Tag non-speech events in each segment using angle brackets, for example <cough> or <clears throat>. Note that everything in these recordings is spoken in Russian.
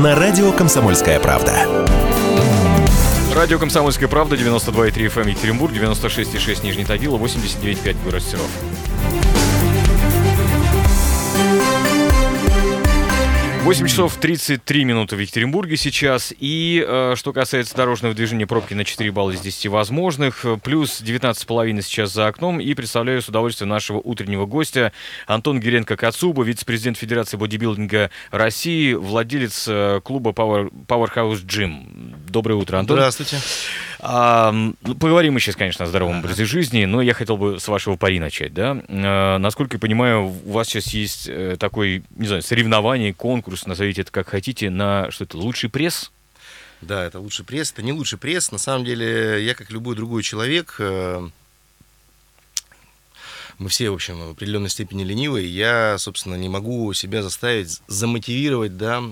на радио «Комсомольская правда». Радио «Комсомольская правда», 92,3 FM Екатеринбург, 96,6 Нижний Тагил, 89,5 город Серов. 8 часов 33 минуты в Екатеринбурге сейчас. И э, что касается дорожного движения, пробки на 4 балла из 10 возможных. Плюс 19,5 сейчас за окном. И представляю с удовольствием нашего утреннего гостя Антон Геренко Кацуба, вице-президент Федерации бодибилдинга России, владелец э, клуба Power, Powerhouse Gym. Доброе утро, Антон. Здравствуйте. А, поговорим мы сейчас, конечно, о здоровом образе жизни, но я хотел бы с вашего пари начать, да? А, насколько я понимаю, у вас сейчас есть э, такой, не знаю, соревнование, конкурс, назовите это как хотите, на что это, лучший пресс? Да, это лучший пресс, это не лучший пресс. На самом деле, я, как любой другой человек, э, мы все, в общем, в определенной степени ленивые. Я, собственно, не могу себя заставить замотивировать, да,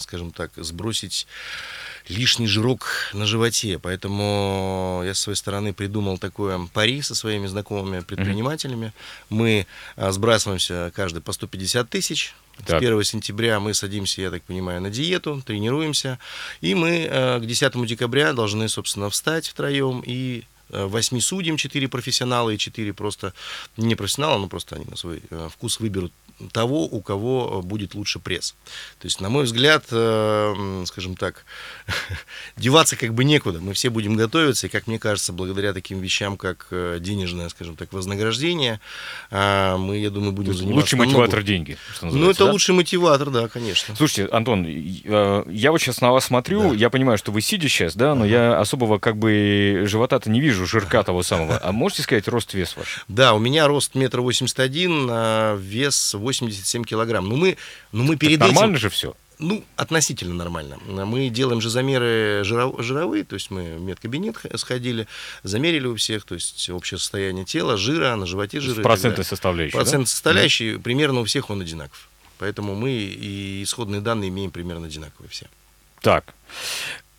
скажем так, сбросить лишний жирок на животе. Поэтому я с своей стороны придумал такое пари со своими знакомыми предпринимателями. Мы а, сбрасываемся каждый по 150 тысяч. Так. С 1 сентября мы садимся, я так понимаю, на диету, тренируемся. И мы э, к 10 декабря должны, собственно, встать втроем и э, восьми судим, четыре профессионала и четыре просто не профессионала, но просто они на свой вкус выберут того, у кого будет лучше пресс. То есть, на мой взгляд, э, скажем так, <laughs> деваться как бы некуда. Мы все будем готовиться, и, как мне кажется, благодаря таким вещам, как э, денежное, скажем так, вознаграждение, э, мы, я думаю, будем заниматься... Лучший намного... мотиватор деньги, Ну, это да? лучший мотиватор, да, конечно. Слушайте, Антон, я вот сейчас на вас смотрю, да. я понимаю, что вы сидите сейчас, да, но ага. я особого как бы живота-то не вижу, жирка того самого. А можете сказать рост вес ваш? Да, у меня рост метр восемьдесят один, вес 87 килограмм. Ну, мы, ну, мы перед так этим... Нормально же все. Ну, относительно нормально. Мы делаем же замеры жировые, то есть мы в медкабинет сходили, замерили у всех, то есть общее состояние тела, жира, на животе жира. Процентной составляющей, Процент да? составляющей, да. примерно у всех он одинаков. Поэтому мы и исходные данные имеем примерно одинаковые все. Так.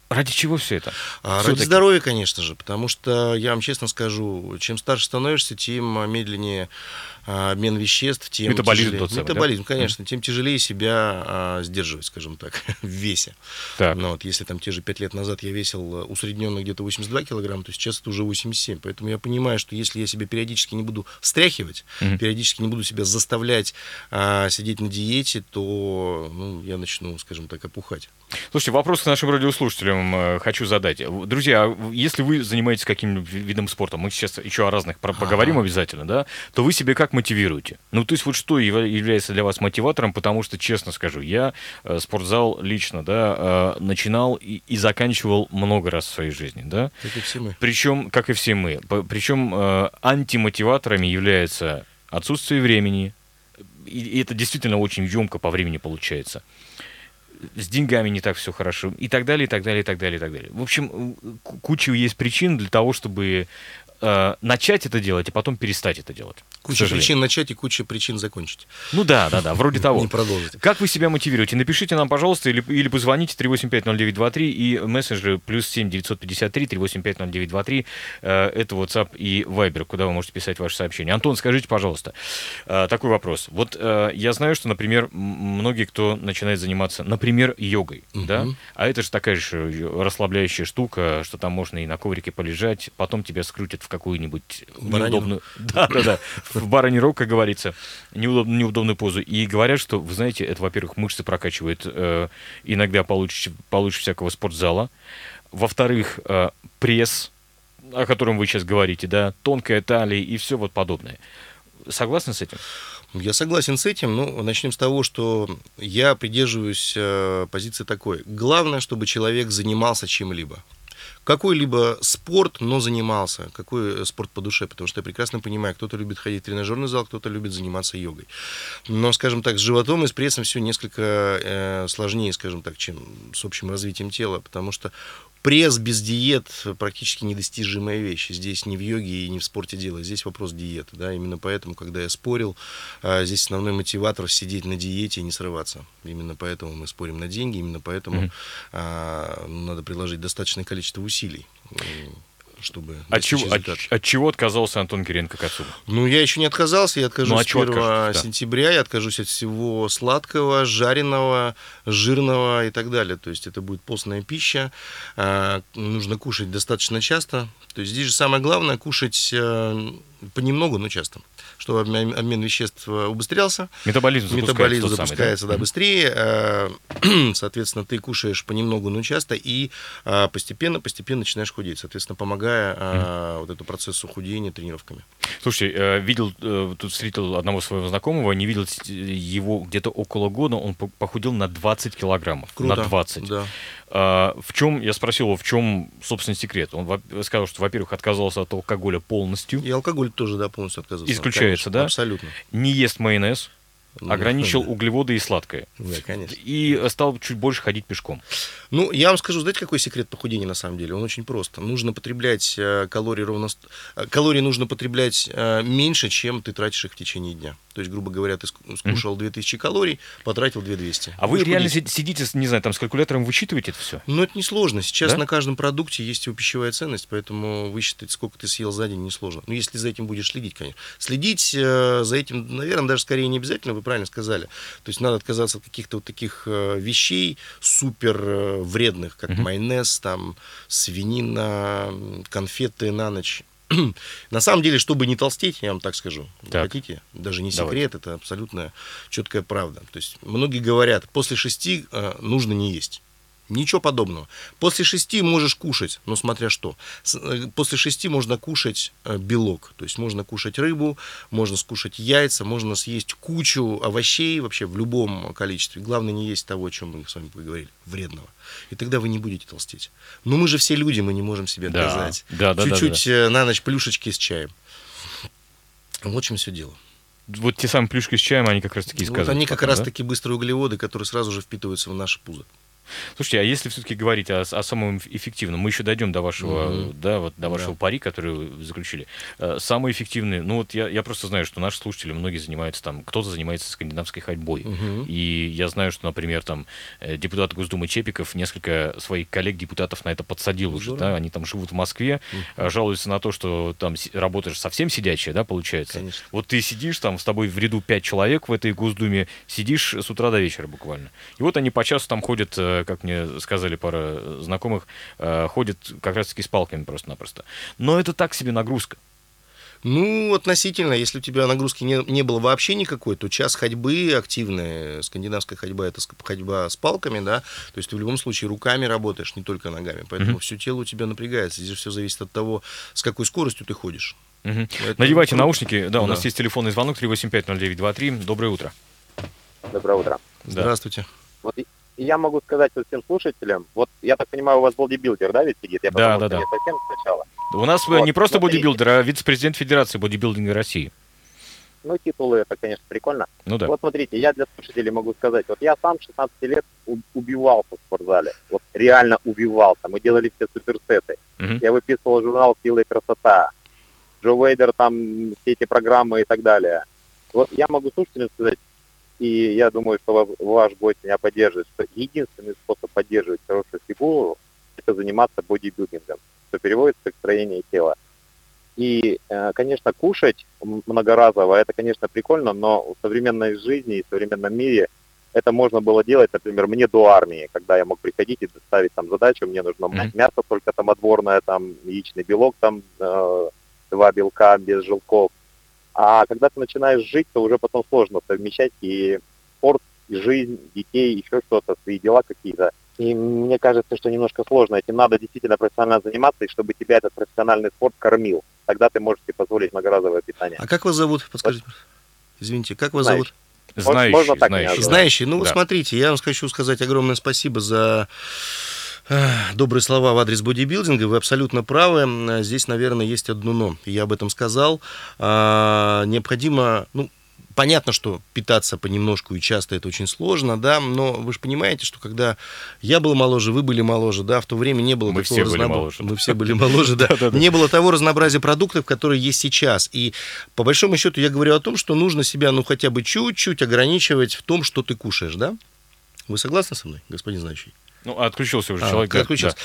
Ради чего все это? А, ради здоровья, конечно же, потому что я вам честно скажу, чем старше становишься, тем медленнее а, обмен веществ, тем метаболизм тяжелее, тот самый, метаболизм, да? конечно, тем тяжелее себя а, сдерживать, скажем так, <laughs> в весе. Так. Но вот если там те же пять лет назад я весил усредненно где-то 82 килограмма, то сейчас это уже 87. Поэтому я понимаю, что если я себя периодически не буду встряхивать, mm-hmm. периодически не буду себя заставлять а, сидеть на диете, то ну, я начну, скажем так, опухать. Слушайте, вопрос к нашим радиослушателям э, хочу задать. Друзья, если вы занимаетесь каким-нибудь видом спорта, мы сейчас еще о разных поговорим ага. обязательно, да, то вы себе как мотивируете? Ну, то есть вот что является для вас мотиватором, потому что, честно скажу, я э, спортзал лично, да, э, начинал и, и заканчивал много раз в своей жизни, да. Как и все мы. Причем, как и все мы. Причем антимотиваторами является отсутствие времени, и это действительно очень емко по времени получается с деньгами не так все хорошо, и так далее, и так далее, и так далее, и так далее. В общем, куча есть причин для того, чтобы э, начать это делать, и потом перестать это делать. Куча причин начать и куча причин закончить. Ну да, да, да, вроде <laughs> того. Не продолжить. Как вы себя мотивируете? Напишите нам, пожалуйста, или, или позвоните 3850923 и мессенджеры плюс 7 953 3850923. Э, это WhatsApp и Viber, куда вы можете писать ваши сообщения. Антон, скажите, пожалуйста, э, такой вопрос. Вот э, я знаю, что, например, многие, кто начинает заниматься, например, йогой, угу. да, а это же такая же расслабляющая штука, что там можно и на коврике полежать, потом тебя скрутят в какую-нибудь неудобную... <laughs> Да, да, да в баране рог, как говорится, неудобную, неудобную позу. И говорят, что, вы знаете, это, во-первых, мышцы прокачивает э, иногда получше, получше всякого спортзала. Во-вторых, э, пресс, о котором вы сейчас говорите, да, тонкая талия и все вот подобное. Согласны с этим? Я согласен с этим. Ну, начнем с того, что я придерживаюсь э, позиции такой. Главное, чтобы человек занимался чем-либо какой-либо спорт, но занимался. Какой спорт по душе, потому что я прекрасно понимаю, кто-то любит ходить в тренажерный зал, кто-то любит заниматься йогой. Но, скажем так, с животом и с прессом все несколько э, сложнее, скажем так, чем с общим развитием тела, потому что Пресс без диет практически недостижимая вещь. Здесь не в йоге и не в спорте дело, здесь вопрос диеты. Да? Именно поэтому, когда я спорил, а, здесь основной мотиватор сидеть на диете и не срываться. Именно поэтому мы спорим на деньги, именно поэтому mm-hmm. надо приложить достаточное количество усилий. Чтобы От достичь чего, от, результата. от чего отказался Антон Киренко Кацуба? Ну, я еще не отказался, я откажусь Ну, чего 1 откажетесь, да? сентября, я откажусь от всего сладкого, жареного, жирного и так далее. То есть это будет постная пища, а, нужно кушать достаточно часто. То есть здесь же самое главное кушать э, понемногу, но часто, чтобы обмен, обмен веществ э, убыстрялся. Метаболизм запускается Метаболизм тот самый, да? запускается, да, быстрее. э, <clears throat> Соответственно, ты кушаешь понемногу, но часто, и э, постепенно-постепенно начинаешь худеть, соответственно, помогая вот этому процессу худения тренировками. Слушайте, видел, тут встретил одного своего знакомого, не видел его где-то около года, он по- похудел на 20 килограммов. Круто. На 20. Да. В чем, я спросил его, в чем, собственно, секрет? Он сказал, что, во-первых, отказался от алкоголя полностью, И алкоголь тоже, да, полностью отказывается. Исключается, Конечно, да? Абсолютно. не ест майонез, Ну, ограничил да. углеводы и сладкое. Да, конечно. И стал чуть больше ходить пешком. Ну, я вам скажу, знаете, какой секрет похудения на самом деле? Он очень прост. Нужно потреблять э, калории ровно... э, Калорий нужно потреблять э, меньше, чем ты тратишь их в течение дня. То есть, грубо говоря, ты ск- скушал 2000 калорий, потратил 2200. А вы реально худеть. си- сидите, не знаю, там с калькулятором вычитываете это все? Ну, это несложно. Сейчас Да? на каждом продукте есть его пищевая ценность, поэтому высчитать, сколько ты съел за день, несложно. Ну, если за этим будешь следить, конечно. Следить э, за этим, наверное, даже скорее не обязательно, вы правильно сказали. То есть надо отказаться от каких-то вот таких э, вещей супер э, вредных, как Мгм. майонез, там, свинина, конфеты на ночь. <clears throat> На самом деле, чтобы не толстеть, я вам так скажу, Так. хотите, даже не Давайте. секрет, это абсолютно четкая правда. То есть многие говорят, после шести э, нужно не есть. Ничего подобного. После шести можешь кушать, но смотря что. Э, После шести можно кушать э, белок. То есть можно кушать рыбу, можно скушать яйца, можно съесть кучу овощей вообще в любом количестве. Главное не есть того, о чем мы с вами поговорили, вредного. И тогда вы не будете толстеть. Но мы же все люди, мы не можем себе Да. отказать. Да, да, да, Чуть-чуть э, на ночь плюшечки с чаем. Вот в чем все дело. Вот те самые плюшки с чаем, они как раз таки и Вот сказываются они как потом, раз да? таки быстрые углеводы, которые сразу же впитываются в наше пузо. Слушайте, а если все-таки говорить о, о самом эффективном, мы еще дойдем до вашего, Мгм. да, вот, до вашего Да. пари, который вы заключили. Э, Самый эффективный, ну вот я, я просто знаю, что наши слушатели, многие занимаются там, кто-то занимается скандинавской ходьбой. Мгм. И я знаю, что, например, там э, депутат Госдумы Чепиков несколько своих коллег-депутатов на это подсадил уже, да, они там живут в Москве, э, жалуются на то, что там работаешь совсем сидячая, да, получается. Конечно. Вот ты сидишь там, с тобой в ряду пять человек в этой Госдуме, сидишь с утра до вечера буквально. И вот они по часу там ходят, как мне сказали пара знакомых, э, ходят как раз-таки с палками просто-напросто. Но это так себе нагрузка. Ну, относительно, если у тебя нагрузки не, не было вообще никакой, то час ходьбы активная, скандинавская ходьба, это ходьба с палками, да, то есть ты в любом случае руками работаешь, не только ногами, поэтому Мгм. все тело у тебя напрягается, здесь все зависит от того, с какой скоростью ты ходишь. Мгм. Это Надевайте круто. наушники. Да, у нас есть телефонный звонок 3850923. Доброе утро. Доброе утро. Да. Здравствуйте. Вот и- я могу сказать вот всем слушателям, вот я так понимаю, у вас бодибилдер, да, ведь сидит? Я Да, да, да. совсем сначала. У нас э, Вот, не просто смотрите. бодибилдер, а вице-президент Федерации бодибилдинга России. Ну, титулы, это, конечно, прикольно. Ну да. Вот смотрите, я для слушателей могу сказать, вот я сам 16 лет убивался в спортзале, вот реально убивался. Мы делали все суперсеты. Мгм. Я выписывал журнал «Сила и красота», Джо Вейдер, там, все эти программы и так далее. Вот я могу слушателям сказать, и я думаю, что ва- ваш гость меня поддержит, что единственный способ поддерживать хорошую фигуру – это заниматься бодибилдингом, что переводится как строение тела. И, э, конечно, кушать многоразово – это, конечно, прикольно, но в современной жизни и в современном мире это можно было делать, например, мне до армии, когда я мог приходить и доставить там задачу, мне нужно Мгм. мясо только там отборное, там яичный белок, там э, два белка без желтков. А когда ты начинаешь жить, то уже потом сложно совмещать и спорт, и жизнь, детей, еще что-то, свои дела какие-то. И мне кажется, что немножко сложно. Этим надо действительно профессионально заниматься, и чтобы тебя этот профессиональный спорт кормил. Тогда ты можешь себе позволить многоразовое питание. А как вас зовут? Подскажите. Извините, как вас Знающий. зовут? Знающий, можно так знающий. Знающий. Ну, вот Да. смотрите, я вам хочу сказать огромное спасибо за добрые слова в адрес бодибилдинга. Вы абсолютно правы. Здесь, наверное, есть одно но. Я об этом сказал. А, Необходимо, ну, Понятно, что питаться понемножку и часто это очень сложно, да, но вы же понимаете, что когда я был моложе, вы были моложе, да, в то время не было Мы такого моложе. Мы все были моложе, да. <laughs> Не было того разнообразия продуктов, которые есть сейчас. И по большому счету я говорю о том, что нужно себя, ну, хотя бы чуть-чуть ограничивать в том, что ты кушаешь, да? Вы согласны со мной, господин знающий? Ну, отключился уже А, человек. да, отключился.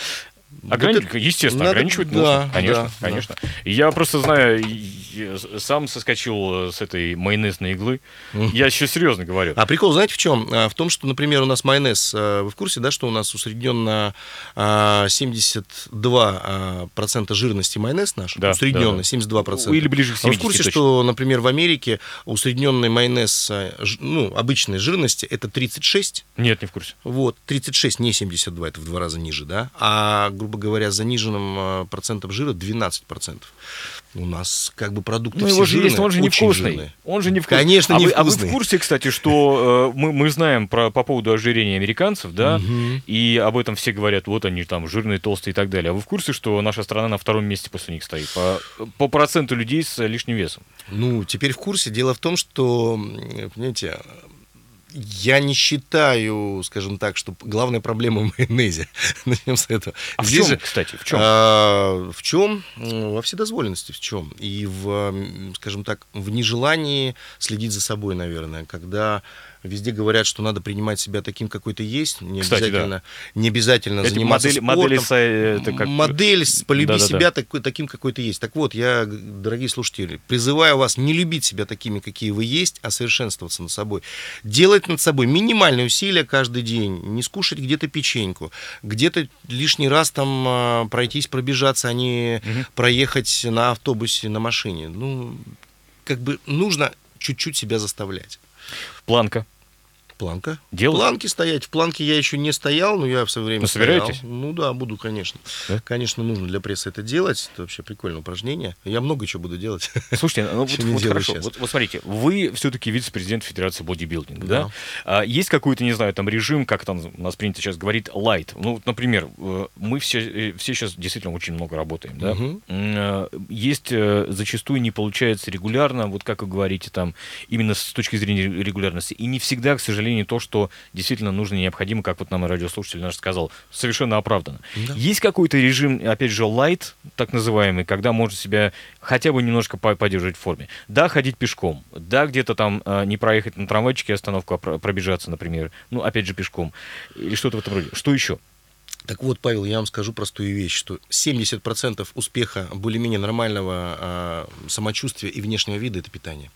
Ограни... Вот это- Естественно, надо- ограничивать да, нужно. Конечно, да, да. конечно. И Я просто знаю, и сам соскочил э, с этой майонезной иглы. Я еще серьезно говорю. А прикол, знаете, в чем? А, В том, что, например, у нас майонез, а, вы в курсе, да, что у нас усредненно а, 72% а, процента жирности майонез наш? Да, усредненно, да, да. 72%. Или ближе к А вы 70 в курсе, точно. что, например, в Америке усредненный майонез, а, ж- ну, обычной жирности, это 36? Нет, не в курсе. Вот, 36, не 72, это в два раза ниже, да? А, грубо говоря, заниженным а, процентом жира 12%. У нас как бы продукты Ну, все его же есть, жирные, но он же очень невкусный. жирные. Он же невкусный. Конечно, а вы, а вы в курсе, кстати, что э, мы, мы знаем про, по поводу ожирения американцев, да, Мгм. и об этом все говорят, вот они там жирные, толстые и так далее. А вы в курсе, что наша страна на втором месте после них стоит по, по проценту людей с лишним весом? Ну, теперь в курсе. Дело в том, что, понимаете, я не считаю, скажем так, что главная проблема в <laughs> майонезе. Начнем с этого. А в Здесь чем, же, кстати, в чем? а, в чем? Во вседозволенности в чем? И в, скажем так, в нежелании следить за собой, наверное, когда везде говорят, что надо принимать себя таким, какой ты есть, не Кстати, да. обязательно, не обязательно Эти заниматься модели- спортом. модели это как- Модель полюби Да-да-да. себя такой, таким, какой ты есть. Так вот, я, дорогие слушатели, призываю вас не любить себя такими, какие вы есть, а совершенствоваться над собой. Делать над собой минимальные усилия каждый день, не скушать где-то печеньку, где-то лишний раз там а, пройтись, пробежаться, а не Мгм. проехать на автобусе, на машине. Ну, как бы нужно чуть-чуть себя заставлять. Планка. Планка. Делать? Планки стоять. В планке я еще не стоял, но я в свое время Ну, собираетесь? стоял. Ну да, буду, конечно. Да? Конечно, нужно для прессы это делать. Это вообще прикольное упражнение. Я много чего буду делать. <laughs> Слушайте, ну вот, вот хорошо. Вот, вот смотрите, вы все-таки вице-президент Федерации бодибилдинга, да? Да. А есть какой-то, не знаю, там режим, как там у нас принято сейчас говорить, light. Ну, вот, например, э, мы все, э, все сейчас действительно очень много работаем, да? Э, Есть э, зачастую не получается регулярно, вот как вы говорите, там, именно с точки зрения регулярности. И не всегда, к сожалению, то, что действительно нужно и необходимо, как вот нам радиослушатель наш сказал, совершенно оправдано. Да. Есть какой-то режим, опять же, light, так называемый, когда можно себя хотя бы немножко по- поддерживать в форме. Да, ходить пешком. Да, где-то там э, не проехать на трамвайчике остановку, а про- пробежаться, например. Ну, опять же, пешком. Или что-то в этом роде. Что еще? Так вот, Павел, я вам скажу простую вещь, что 70% успеха более-менее нормального а, самочувствия и внешнего вида – это питание.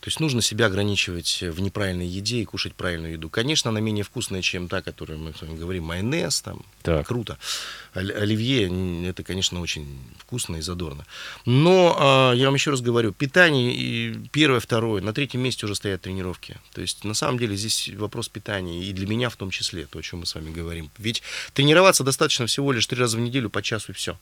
То есть нужно себя ограничивать в неправильной еде и кушать правильную еду. Конечно, она менее вкусная, чем та, которую мы с вами говорим, майонез, там, Так. круто. Оливье это, конечно, очень вкусно и задорно. Но а, я вам еще раз говорю, питание и первое, второе, на третьем месте уже стоят тренировки. То есть на самом деле здесь вопрос питания и для меня в том числе, то, о чем мы с вами говорим. Ведь тренироваться достаточно всего лишь три раза в неделю по часу и все.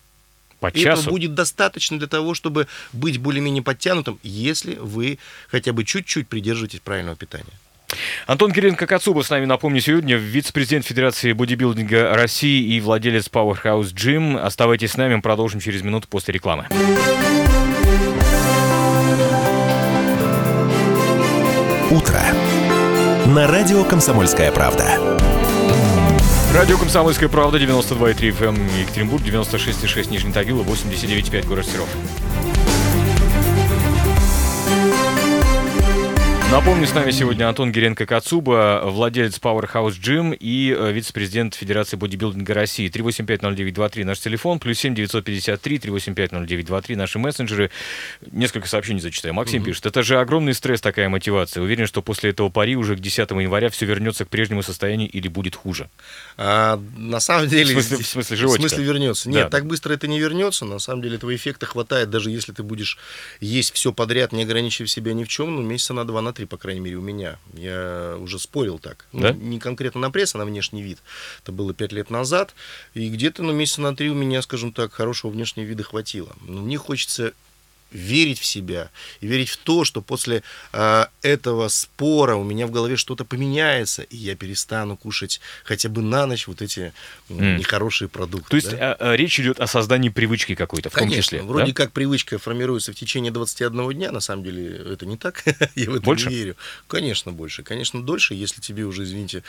По И часу? этого будет достаточно для того, чтобы быть более-менее подтянутым, если вы хотя бы чуть-чуть придерживаетесь правильного питания. Антон Кириенко Кацуба с нами, напомню, сегодня вице-президент Федерации бодибилдинга России и владелец Powerhouse Gym. Оставайтесь с нами, мы продолжим через минуту после рекламы. Утро. На радио «Комсомольская правда». Радио «Комсомольская правда», 92,3 FM Екатеринбург, 96,6 Нижний Тагил и 89,5 город Серов. Напомню, с нами сегодня Антон Геренко Кацуба, владелец Powerhouse Gym и э, вице-президент Федерации бодибилдинга России. 3850923 наш телефон, плюс 7 953 3850923 наши мессенджеры. Несколько сообщений зачитаю. Максим пишет, это же огромный стресс, такая мотивация. Уверен, что после этого пари уже к 10 января все вернется к прежнему состоянию или будет хуже. А на самом деле... В смысле- в смысле В животика? смысле вернется. Да. Нет, так быстро это не вернется. На самом деле этого эффекта хватает, даже если ты будешь есть все подряд, не ограничивая себя ни в чем, ну, месяца на два, на три, по крайней мере, у меня. Я уже спорил так. Ну, Да? Не конкретно на пресс, а на внешний вид. Это было пять лет назад. И где-то, ну, месяца на три у меня, скажем так, хорошего внешнего вида хватило. Но мне хочется верить в себя и верить в то, что после а, этого спора у меня в голове что-то поменяется, и я перестану кушать хотя бы на ночь вот эти М. нехорошие продукты. То есть да? а, а, речь идет о создании привычки какой-то, в том Конечно, числе. вроде да? как привычка формируется в течение 21 дня, на самом деле это не так, <laughs> я в это Больше? не верю. Конечно, больше. Конечно, дольше, если тебе уже, извините,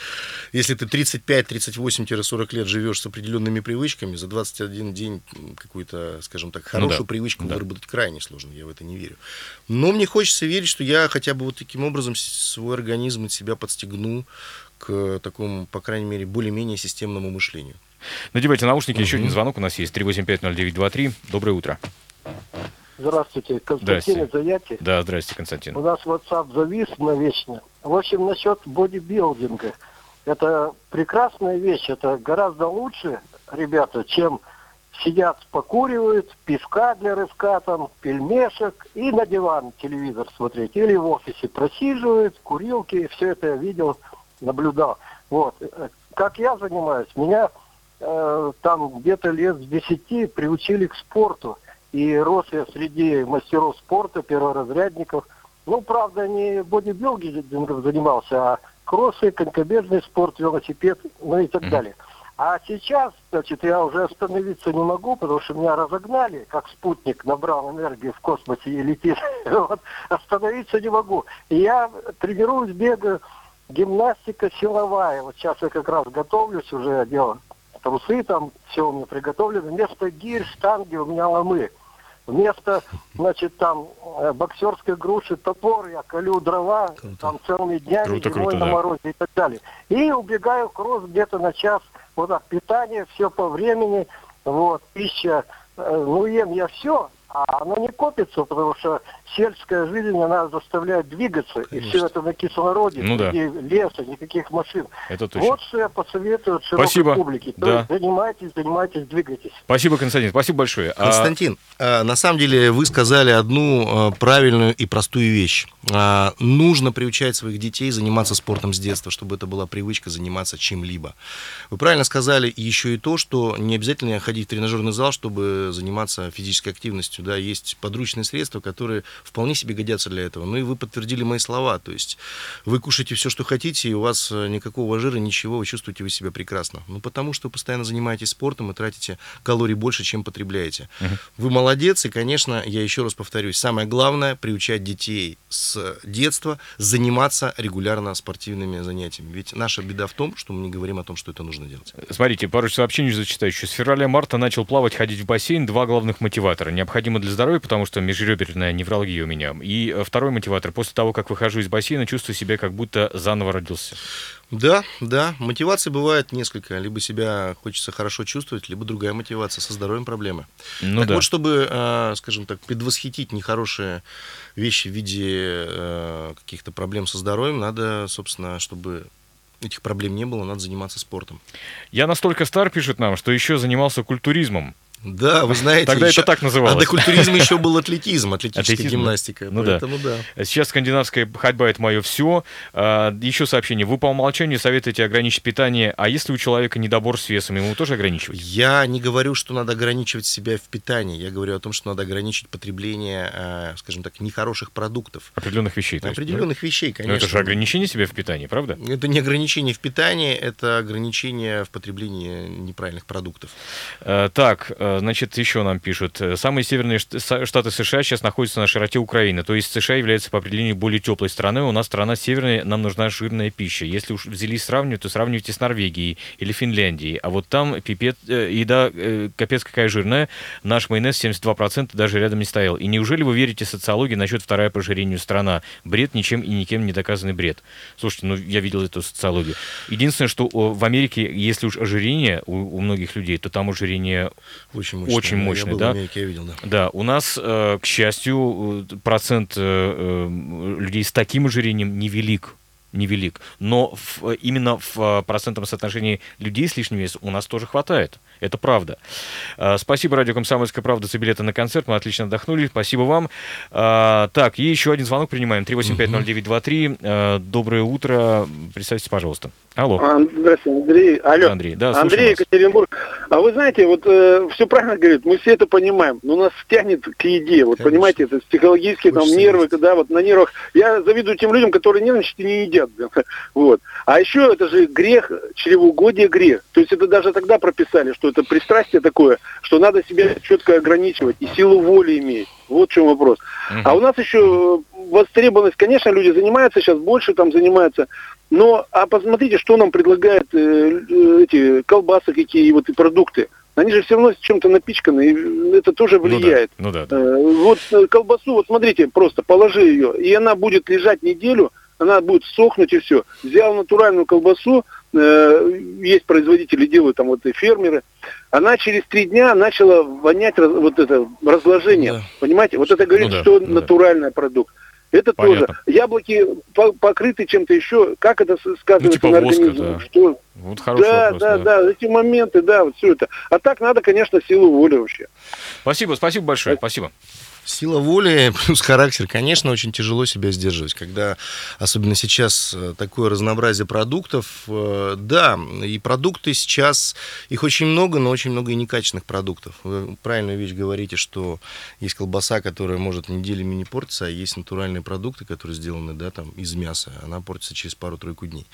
если ты 35-38-40 лет живешь с определенными привычками, за 21 день какую-то, скажем так, Ну да, хорошую привычку да. выработать крайне сложно, я в это не верю. Но мне хочется верить, что я хотя бы вот таким образом свой организм от себя подстегну к такому, по крайней мере, более-менее системному мышлению. Надевайте наушники, еще один звонок у нас есть. 3850923. Доброе утро. Здравствуйте, Константин Заяти. Да, здрасте, Константин. У нас WhatsApp завис навечно. В общем, насчет бодибилдинга. Это прекрасная вещь, это гораздо лучше, ребята, чем сидят, покуривают, пивка для рывка, там, пельмешек, и на диван телевизор смотреть. Или в офисе просиживают, курилки, все это я видел, наблюдал. Вот. Как я занимаюсь? Меня э, там где-то лет с десяти приучили к спорту. И рос я среди мастеров спорта, перворазрядников. Ну, правда, не бодибилдингом занимался, а кроссы, конькобежный спорт, велосипед, ну и так mm-hmm. А сейчас, значит, я уже остановиться не могу, потому что меня разогнали, как спутник набрал энергию в космосе и летит. <laughs> Вот, остановиться не могу. И я тренируюсь, бегаю, гимнастика силовая. Вот сейчас я как раз готовлюсь, уже одел трусы там, все у меня приготовлено. Вместо гирь, штанги у меня ломы. Вместо, значит, там э, боксерской груши топор, я колю дрова, круто. там целыми днями, круто, зимой круто, на да. морозе и так далее. И убегаю в кросс где-то на час. Вот питание, все по времени, вот, пища. Э, ну, ем я все, а оно не копится, потому что сельская жизнь, она заставляет двигаться, Конечно. и все это на кислороде, ну, да. леса, никаких машин. Это точно. Вот что я посоветую широкой Спасибо. публике. То Да. есть занимайтесь, занимайтесь, двигайтесь. Спасибо, Константин, спасибо большое. А, Константин, а, на самом деле вы сказали одну а, правильную и простую вещь. А, Нужно приучать своих детей заниматься спортом с детства, чтобы это была привычка заниматься чем-либо. Вы правильно сказали еще и то, что не обязательно ходить в тренажерный зал, чтобы заниматься физической активностью. Да, есть подручные средства, которые вполне себе годятся для этого. Ну и вы подтвердили мои слова. То есть вы кушаете все, что хотите, и у вас э, никакого жира, ничего, вы чувствуете вы себя прекрасно. Ну потому что вы постоянно занимаетесь спортом и тратите калорий больше, чем потребляете. Вы молодец, и, конечно, я еще раз повторюсь, самое главное приучать детей с детства заниматься регулярно спортивными занятиями. Ведь наша беда в том, что мы не говорим о том, что это нужно делать. Смотрите, пару сообщений зачитаю еще. С февраля-марта начал плавать, ходить в бассейн. Два главных мотиватора. Необходимо для здоровья, потому что межреберная невралгия у меня. И э, второй мотиватор. После того, как выхожу из бассейна, чувствую себя, как будто заново родился. Да, да, мотивации бывает несколько. Либо себя хочется хорошо чувствовать, либо другая мотивация, со здоровьем проблемы. Ну так да. вот, чтобы, э, скажем так, предвосхитить нехорошие вещи в виде э, каких-то проблем со здоровьем, надо, собственно, чтобы этих проблем не было, надо заниматься спортом. Я настолько стар, пишет нам, что еще занимался культуризмом. Да, вы знаете, Тогда еще- это так называлось. А до культуризма еще был атлетизм, атлетическая Атлетизм, да. гимнастика. Ну да. поэтому да. Сейчас скандинавская ходьба – это мое все. еще сообщение. Вы по умолчанию советуете ограничить питание, а если у человека недобор с весом, ему тоже ограничивать? Я не говорю, что надо ограничивать себя в питании. Я говорю о том, что надо ограничить потребление, э, скажем так, нехороших продуктов. Определенных вещей. есть, Определенных вещей, да? Но конечно. это же ограничение себя в питании, правда? Это не ограничение в питании, это ограничение в потреблении неправильных продуктов. Э, Так, значит, еще нам пишут. Самые северные штаты США сейчас находятся на широте Украины. То есть США является по определению более теплой страной. У нас страна северная, нам нужна жирная пища. Если уж взялись сравнивать, то сравнивайте с Норвегией или Финляндией. А вот там пипец, э, еда э, капец какая жирная. Наш майонез 72% даже рядом не стоял. И неужели вы верите социологии насчет вторая по ожирению страна? Бред ничем и никем не доказанный бред. Слушайте, ну я видел эту социологию. Единственное, что в Америке, если уж ожирение у, у многих людей, то там ожирение Очень мощно. Очень мощный, я был да? в Америке, я видел, да. да, у нас, э, к счастью, э, процент э, людей с таким ожирением невелик. Невелик. Но в- э, именно в э, процентном соотношении людей с лишним весом у нас тоже хватает. Это правда. Э, Спасибо, радио «Комсомольская правда» за билеты на концерт. Мы отлично отдохнули. Спасибо вам. Э, Так, и еще один звонок принимаем. 3850923. Э, Доброе утро. Представьтесь, пожалуйста. Алло. А, Здравствуйте, Андрей. Алло. Андрей, да, Андрей, вас. Екатеринбург. А вы знаете, вот все правильно говорит, мы все это понимаем, но нас тянет к еде. Вот Конечно. понимаете, это психологически, там нервы, когда вот на нервах. Я завидую тем людям, которые нервничают и не едят. <laughs> Вот. А еще это же грех, чревоугодие грех. То есть это даже тогда прописали, что это пристрастие такое, что надо себя четко ограничивать и силу воли иметь. Вот в чем вопрос. А у нас еще востребованность, конечно, люди занимаются сейчас, больше там занимаются. Но, а посмотрите, что нам предлагают э, э, эти колбасы какие и вот и продукты. Они же все равно чем-то напичканы, и это тоже Ну да, влияет. Ну да, да. Э, Вот колбасу, вот смотрите, просто положи ее, и она будет лежать неделю, она будет сохнуть и все. Взял натуральную колбасу, э, есть производители, делают там вот и фермеры, она через три дня начала вонять раз- вот это разложение. Да. Понимаете? Вот это говорит, Ну да, что да. натуральный продукт. Это Понятно. тоже. Яблоки по- покрыты чем-то еще. Как это с- Ну, сказывается типа на воска, организме? да. Что? Вот хороший да, вопрос. да, да, эти моменты, да, вот все это. А так надо, конечно, силу воли вообще. Спасибо, спасибо большое, спасибо. Сила воли <laughs> плюс характер, конечно, очень тяжело себя сдерживать, когда, особенно сейчас, э, такое разнообразие продуктов. э, Да, и продукты сейчас, их очень много, но очень много и некачественных продуктов. Вы правильную вещь говорите, что есть колбаса, которая может неделями не портиться, а есть натуральные продукты, которые сделаны, да, там, из мяса. Она портится через пару-тройку дней.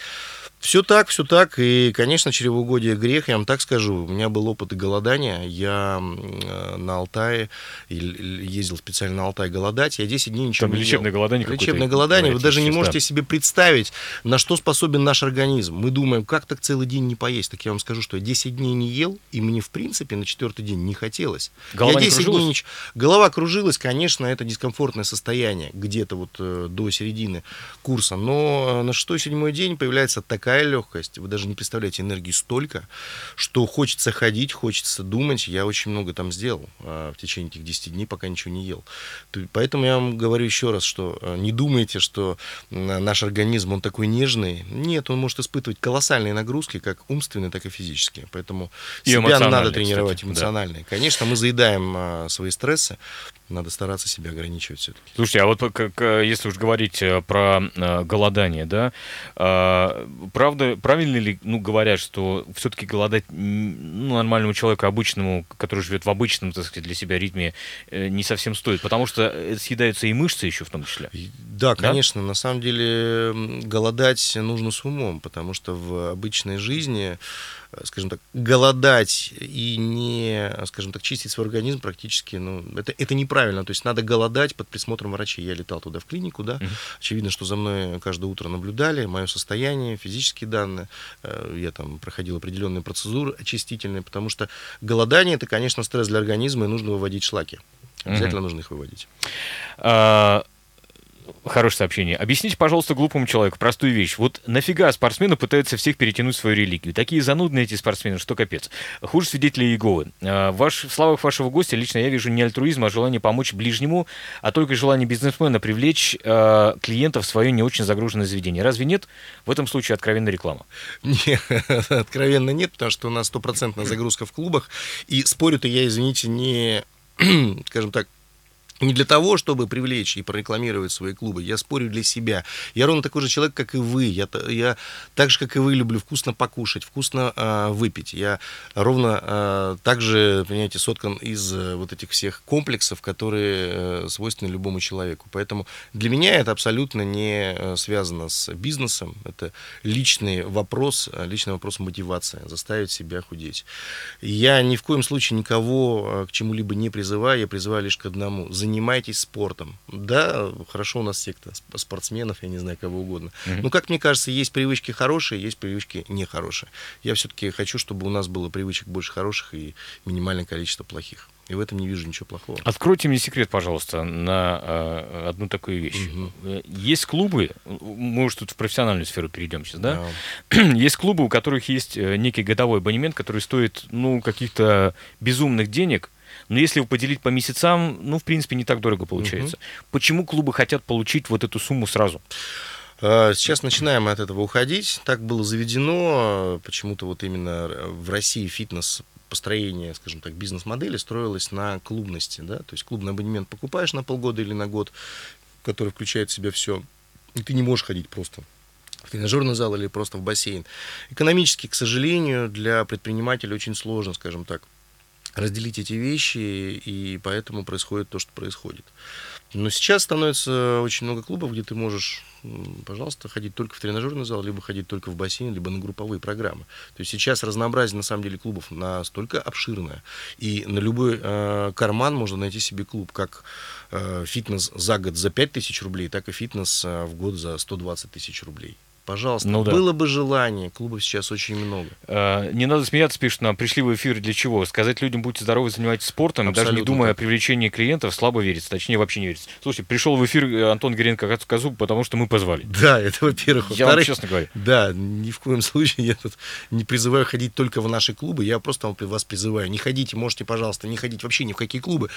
Все так, все так. И, конечно, чревоугодие грех, я вам так скажу. У меня был опыт голодания. Я э, на Алтае ездил специально на Алтай голодать. Я 10 дней ничего Там не лечебное ел. голодание Лечебное голодание. Вы даже не можете да. себе представить, на что способен наш организм. Мы думаем, как так целый день не поесть. Так я вам скажу, что я 10 дней не ел, и мне, в принципе, на четвертый день не хотелось. Голова я не 10 кружилась? дней Голова кружилась, конечно, это дискомфортное состояние где-то вот э, до середины курса. Но э, на шестой-седьмой день появляется такая легкость, вы даже не представляете, энергии столько, что хочется ходить, хочется думать. Я очень много там сделал э, в течение этих 10 дней, пока ничего не ел. То- Поэтому я вам говорю еще раз, что э, не думайте, что наш организм, он такой нежный. Нет, он может испытывать колоссальные нагрузки, как умственные, так и физические. Поэтому И себя надо тренировать кстати, да. эмоциональные. Конечно, мы заедаем а, свои стрессы, надо стараться себя ограничивать все-таки. Слушайте, а вот как, э, если уж говорить э, про э, голодание, да, правда, правильно ли, ну, говорят, что все-таки голодать ну, нормальному человеку, обычному, который живет в обычном, так сказать, для себя ритме, не совсем стоит, потому что съедаются и мышцы еще в том числе. Да, конечно, на самом деле голодать нужно с умом, потому что в обычной жизни, скажем так, голодать и не, скажем так, чистить свой организм практически, ну, это, это неправильно. То есть надо голодать под присмотром врачей. Я летал туда в клинику, да, Мгм. очевидно, что за мной каждое утро наблюдали, мое состояние, физические данные. Э, Я там проходил определенные процедуры очистительные, потому что голодание это, конечно, стресс для организма, и нужно выводить шлаки. Обязательно нужно их выводить. А, Хорошее сообщение. Объясните, пожалуйста, глупому человеку простую вещь. Вот нафига спортсмены пытаются всех перетянуть в свою религию? Такие занудные эти спортсмены, что капец. Хуже свидетелей Иеговы. А, Ваш, в словах вашего гостя лично я вижу не альтруизм, а желание помочь ближнему, а только желание бизнесмена привлечь а, клиентов в свое не очень загруженное заведение. Разве нет? В этом случае откровенная реклама. Не, <laughs> откровенно нет, потому что у нас стопроцентная загрузка в клубах. И спорю-то я, извините, не, <clears throat> скажем так, не для того, чтобы привлечь и прорекламировать свои клубы. Я спорю для себя. Я ровно такой же человек, как и вы. Я, я так же, как и вы, люблю вкусно покушать, вкусно а, выпить. Я ровно а, так же, понимаете, соткан из э, вот этих всех комплексов, которые э, свойственны любому человеку. Поэтому для меня это абсолютно не э, связано с бизнесом. Это личный вопрос, э, личный вопрос мотивации, заставить себя худеть. Я ни в коем случае никого э, к чему-либо не призываю, я призываю лишь к одному. Занимайтесь спортом. Да, хорошо у нас секта сп- спортсменов, я не знаю, кого угодно. Мгм. Но, как мне кажется, есть привычки хорошие, есть привычки нехорошие. Я все-таки хочу, чтобы у нас было привычек больше хороших и минимальное количество плохих. И в этом не вижу ничего плохого. Откройте мне секрет, пожалуйста, на э, одну такую вещь. Э, Есть клубы, мы уж тут в профессиональную сферу перейдем сейчас, да? Да. <clears throat> Есть клубы, у которых есть э, некий годовой абонемент, который стоит, ну, каких-то безумных денег, но если его поделить по месяцам, ну, в принципе, не так дорого получается. Почему клубы хотят получить вот эту сумму сразу? А, Сейчас начинаем от этого уходить. Так было заведено. Почему-то вот именно в России фитнес построение, скажем так, бизнес-модели строилось на клубности, да, то есть клубный абонемент покупаешь на полгода или на год, который включает в себя все, и ты не можешь ходить просто в тренажерный зал или просто в бассейн. Экономически, к сожалению, для предпринимателя очень сложно, скажем так, разделить эти вещи, и поэтому происходит то, что происходит. Но сейчас становится очень много клубов, где ты можешь, пожалуйста, ходить только в тренажерный зал, либо ходить только в бассейн, либо на групповые программы. То есть сейчас разнообразие, на самом деле, клубов настолько обширное, и на любой э, карман можно найти себе клуб, как э, фитнес за год за 5 тысяч рублей, так и фитнес э, в год за 120 тысяч рублей. Пожалуйста. Ну да. Было бы желание, клубов сейчас очень много. Э, Не надо смеяться, пишут нам, пришли в эфир для чего? Сказать людям, будьте здоровы, занимайтесь спортом, даже не Абсолютно думая так. о привлечении клиентов, слабо верится, точнее вообще не верится. Слушайте, пришел в эфир э, Антон Геренко Казу, потому что мы позвали. Да, это во-первых. Я вам честно говорю. Да, ни в коем случае я тут не призываю ходить только в наши клубы. Я просто вас призываю. Не ходите, можете, пожалуйста, не ходить вообще ни в какие клубы.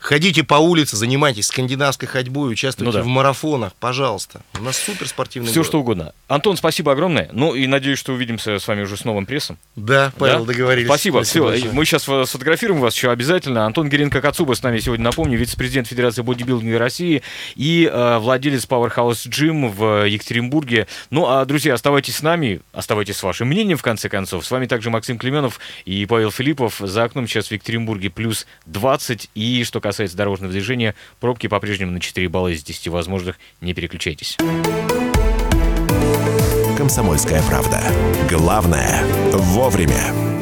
Ходите по улице, занимайтесь скандинавской ходьбой, участвуйте Ну да. в марафонах, пожалуйста. У нас супер спортивный Все город. что угодно. Антон, спасибо огромное. Ну и надеюсь, что увидимся с вами уже с новым прессом. Да, Павел, Да? договорились. Спасибо. Все, большое. мы сейчас сфотографируем вас еще обязательно. Антон Геренко Кацуба с нами сегодня, напомню, вице-президент Федерации бодибилдинга России и э, владелец Powerhouse Gym в Екатеринбурге. Ну, а, друзья, оставайтесь с нами, оставайтесь с вашим мнением, в конце концов. С вами также Максим Клеменов и Павел Филиппов. За окном сейчас в Екатеринбурге плюс 20. И что касается дорожного движения, пробки по-прежнему на 4 балла из 10 возможных. Не переключайтесь. «Комсомольская правда». Главное – вовремя.